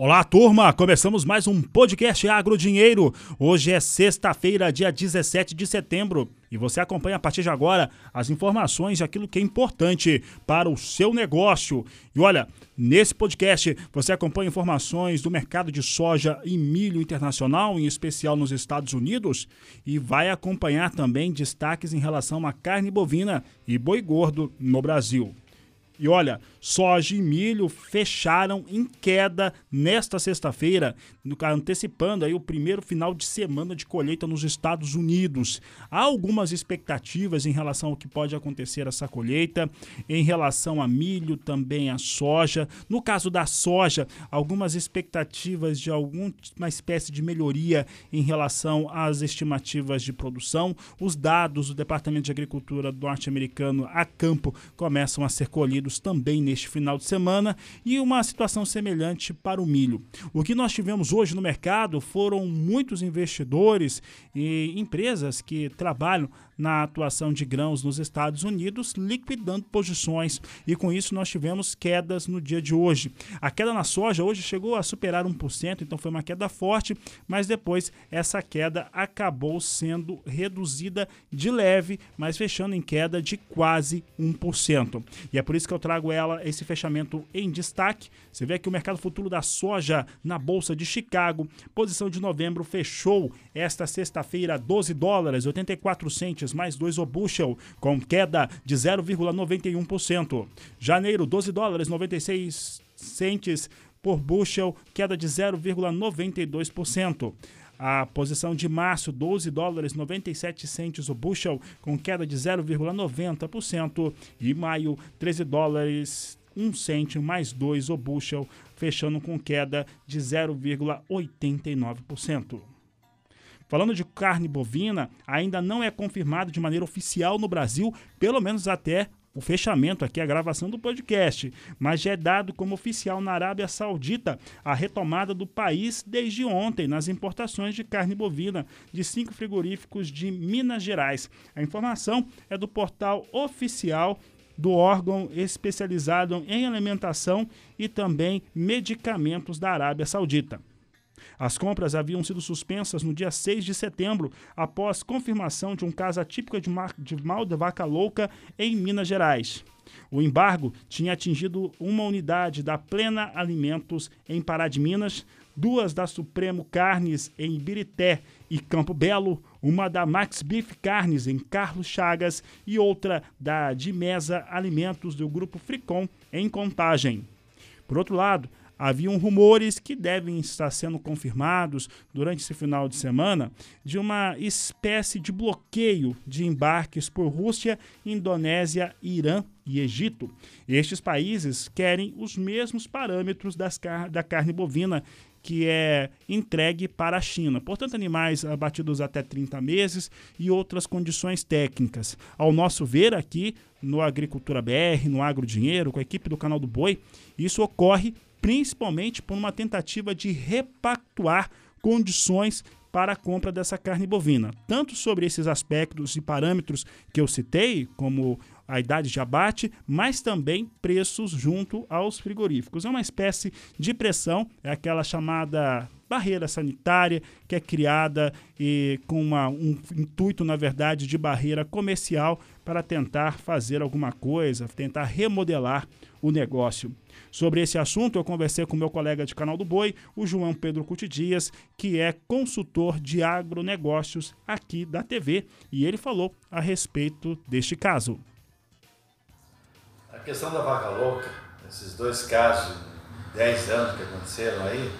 Olá, turma! Começamos mais um podcast Agrodinheiro. Hoje é sexta-feira, dia 17 de setembro, e você acompanha a partir de agora as informações de aquilo que é importante para o seu negócio. E olha, nesse podcast você acompanha informações do mercado de soja e milho internacional, em especial nos Estados Unidos, e vai acompanhar também destaques em relação à carne bovina e boi gordo no Brasil. E olha, soja e milho fecharam em queda nesta sexta-feira, antecipando aí o primeiro final de semana de colheita nos Estados Unidos. Há algumas expectativas em relação ao que pode acontecer essa colheita, em relação a milho, também a soja. No caso da soja, algumas expectativas de alguma espécie de melhoria em relação às estimativas de produção. Os dados do Departamento de Agricultura norte-americano a campo começam a ser colhidos também neste final de semana e uma situação semelhante para o milho. O que nós tivemos hoje no mercado foram muitos investidores e empresas que trabalham na atuação de grãos nos Estados Unidos, liquidando posições. E com isso nós tivemos quedas no dia de hoje. A queda na soja hoje chegou a superar 1%, então foi uma queda forte, mas depois essa queda acabou sendo reduzida de leve, mas fechando em queda de quase 1%. E é por isso que eu trago ela esse fechamento em destaque. Você vê que o mercado futuro da soja na bolsa de Chicago, posição de novembro fechou esta sexta-feira 12 dólares 84 centes mais 2 o bushel, com queda de 0,91%. Janeiro, 12 dólares 96 centes por bushel, queda de 0,92%. A posição de março, 12 dólares 97 centes o bushel, com queda de 0,90%. E maio, 13 dólares 1 cento mais 2 o bushel, fechando com queda de 0,89%. Falando de carne bovina, ainda não é confirmado de maneira oficial no Brasil, pelo menos até o fechamento aqui, a gravação do podcast, mas já é dado como oficial na Arábia Saudita a retomada do país desde ontem nas importações de carne bovina de cinco frigoríficos de Minas Gerais. A informação é do portal oficial do órgão especializado em alimentação e também medicamentos da Arábia Saudita. As compras haviam sido suspensas no dia 6 de setembro, após confirmação de um caso atípico de, de mal de vaca louca em Minas Gerais. O embargo tinha atingido uma unidade da Plena Alimentos em Pará de Minas, duas da Supremo Carnes em Ibirité e Campo Belo, uma da Max Beef Carnes em Carlos Chagas e outra da Dimesa Alimentos do Grupo Fricom em Contagem. Por outro lado, haviam rumores que devem estar sendo confirmados durante esse final de semana de uma espécie de bloqueio de embarques por Rússia, Indonésia, Irã e Egito. Estes países querem os mesmos parâmetros car da carne bovina que é entregue para a China. Portanto, animais abatidos até 30 meses e outras condições técnicas. Ao nosso ver aqui no Agricultura BR, no Agro Dinheiro, com a equipe do canal do Boi, isso ocorre principalmente por uma tentativa de repactuar condições para a compra dessa carne bovina. Tanto sobre esses aspectos e parâmetros que eu citei, como a idade de abate, mas também preços junto aos frigoríficos. É uma espécie de pressão, é aquela chamada barreira sanitária que é criada e com uma, um intuito, na verdade, de barreira comercial para tentar fazer alguma coisa, tentar remodelar o negócio. Sobre esse assunto, eu conversei com meu colega de canal do Boi, o João Pedro Cuti Dias, que é consultor de agronegócios aqui da TV, e ele falou a respeito deste caso. A questão da vaca louca, esses dois casos, 10 anos que aconteceram aí,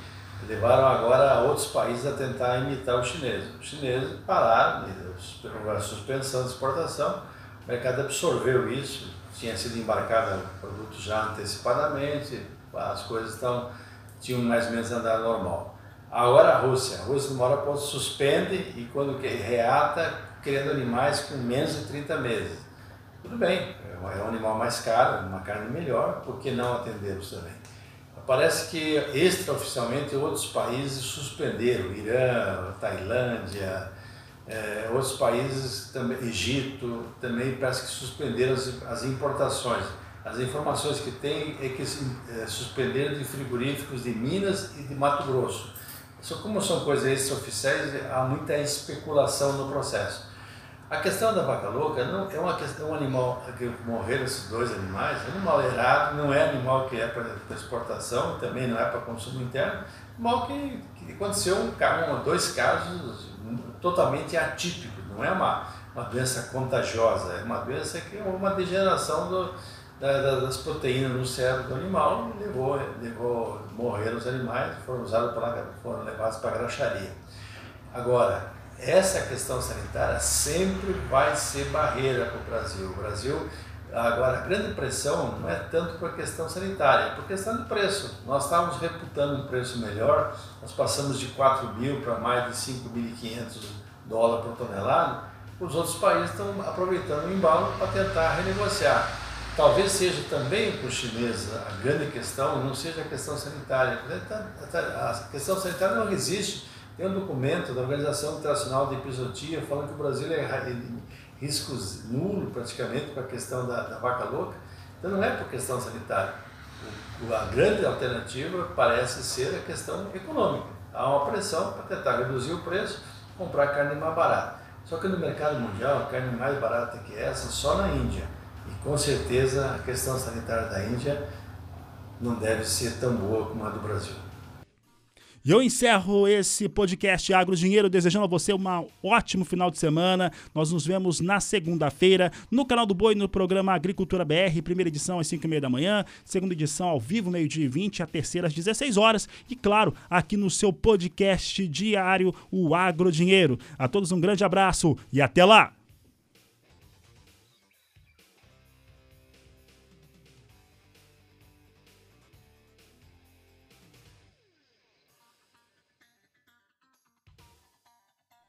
levaram agora outros países a tentar imitar os chineses. Os chineses pararam, a suspensão de exportação, o mercado absorveu isso, tinha sido embarcado produtos já antecipadamente, as coisas estão, tinham mais ou menos andado normal. Agora a Rússia, a Rússia numa hora suspende e quando reata, criando animais com menos de 30 meses. Tudo bem, é um animal mais caro, uma carne melhor, por que não atendê-los também? parece que extraoficialmente outros países suspenderam, Irã, Tailândia, é, outros países, também, Egito, também parece que suspenderam as, as importações. As informações que tem é que é, suspenderam de frigoríficos de Minas e de Mato Grosso. Só como são coisas extraoficiais, há muita especulação no processo. A questão da vaca louca não é uma questão, um animal que morreram esses dois animais, é animal errado, não é animal que é para exportação, também não é para consumo interno, animal que, que aconteceu um, um, dois casos totalmente atípicos, não é uma, uma doença contagiosa, é uma doença que é uma degeneração do, da, das proteínas no cérebro do animal levou, levou morreram os animais, foram usados para, foram levados para a graxaria. Agora, essa questão sanitária sempre vai ser barreira para o Brasil. O Brasil, agora, a grande pressão não é tanto por questão sanitária, é por questão de preço. Nós estávamos reputando um preço melhor, nós passamos de 4 mil para mais de 5.500 dólares por tonelada, os outros países estão aproveitando o embalo para tentar renegociar. Talvez seja também para os chineses a grande questão, não seja a questão sanitária. A questão sanitária não existe tem um documento da Organização Internacional de Episotia falando que o Brasil é riscos nulo praticamente para a questão da, da, vaca louca. Então não é por questão sanitária. O, a grande alternativa parece ser a questão econômica. Há uma pressão para tentar reduzir o preço, comprar carne mais barata. Só que no mercado mundial, a carne mais barata que essa só na Índia. E com certeza a questão sanitária da Índia não deve ser tão boa como a do Brasil. E eu encerro esse podcast Agro Dinheiro desejando a você um ótimo final de semana. Nós nos vemos na segunda-feira no canal do Boi no programa Agricultura BR, primeira edição às 5 e meia da manhã, segunda edição ao vivo, meio-dia e 20, a terceira às 16 horas e, claro, aqui no seu podcast diário, o Agro Dinheiro. A todos um grande abraço e até lá!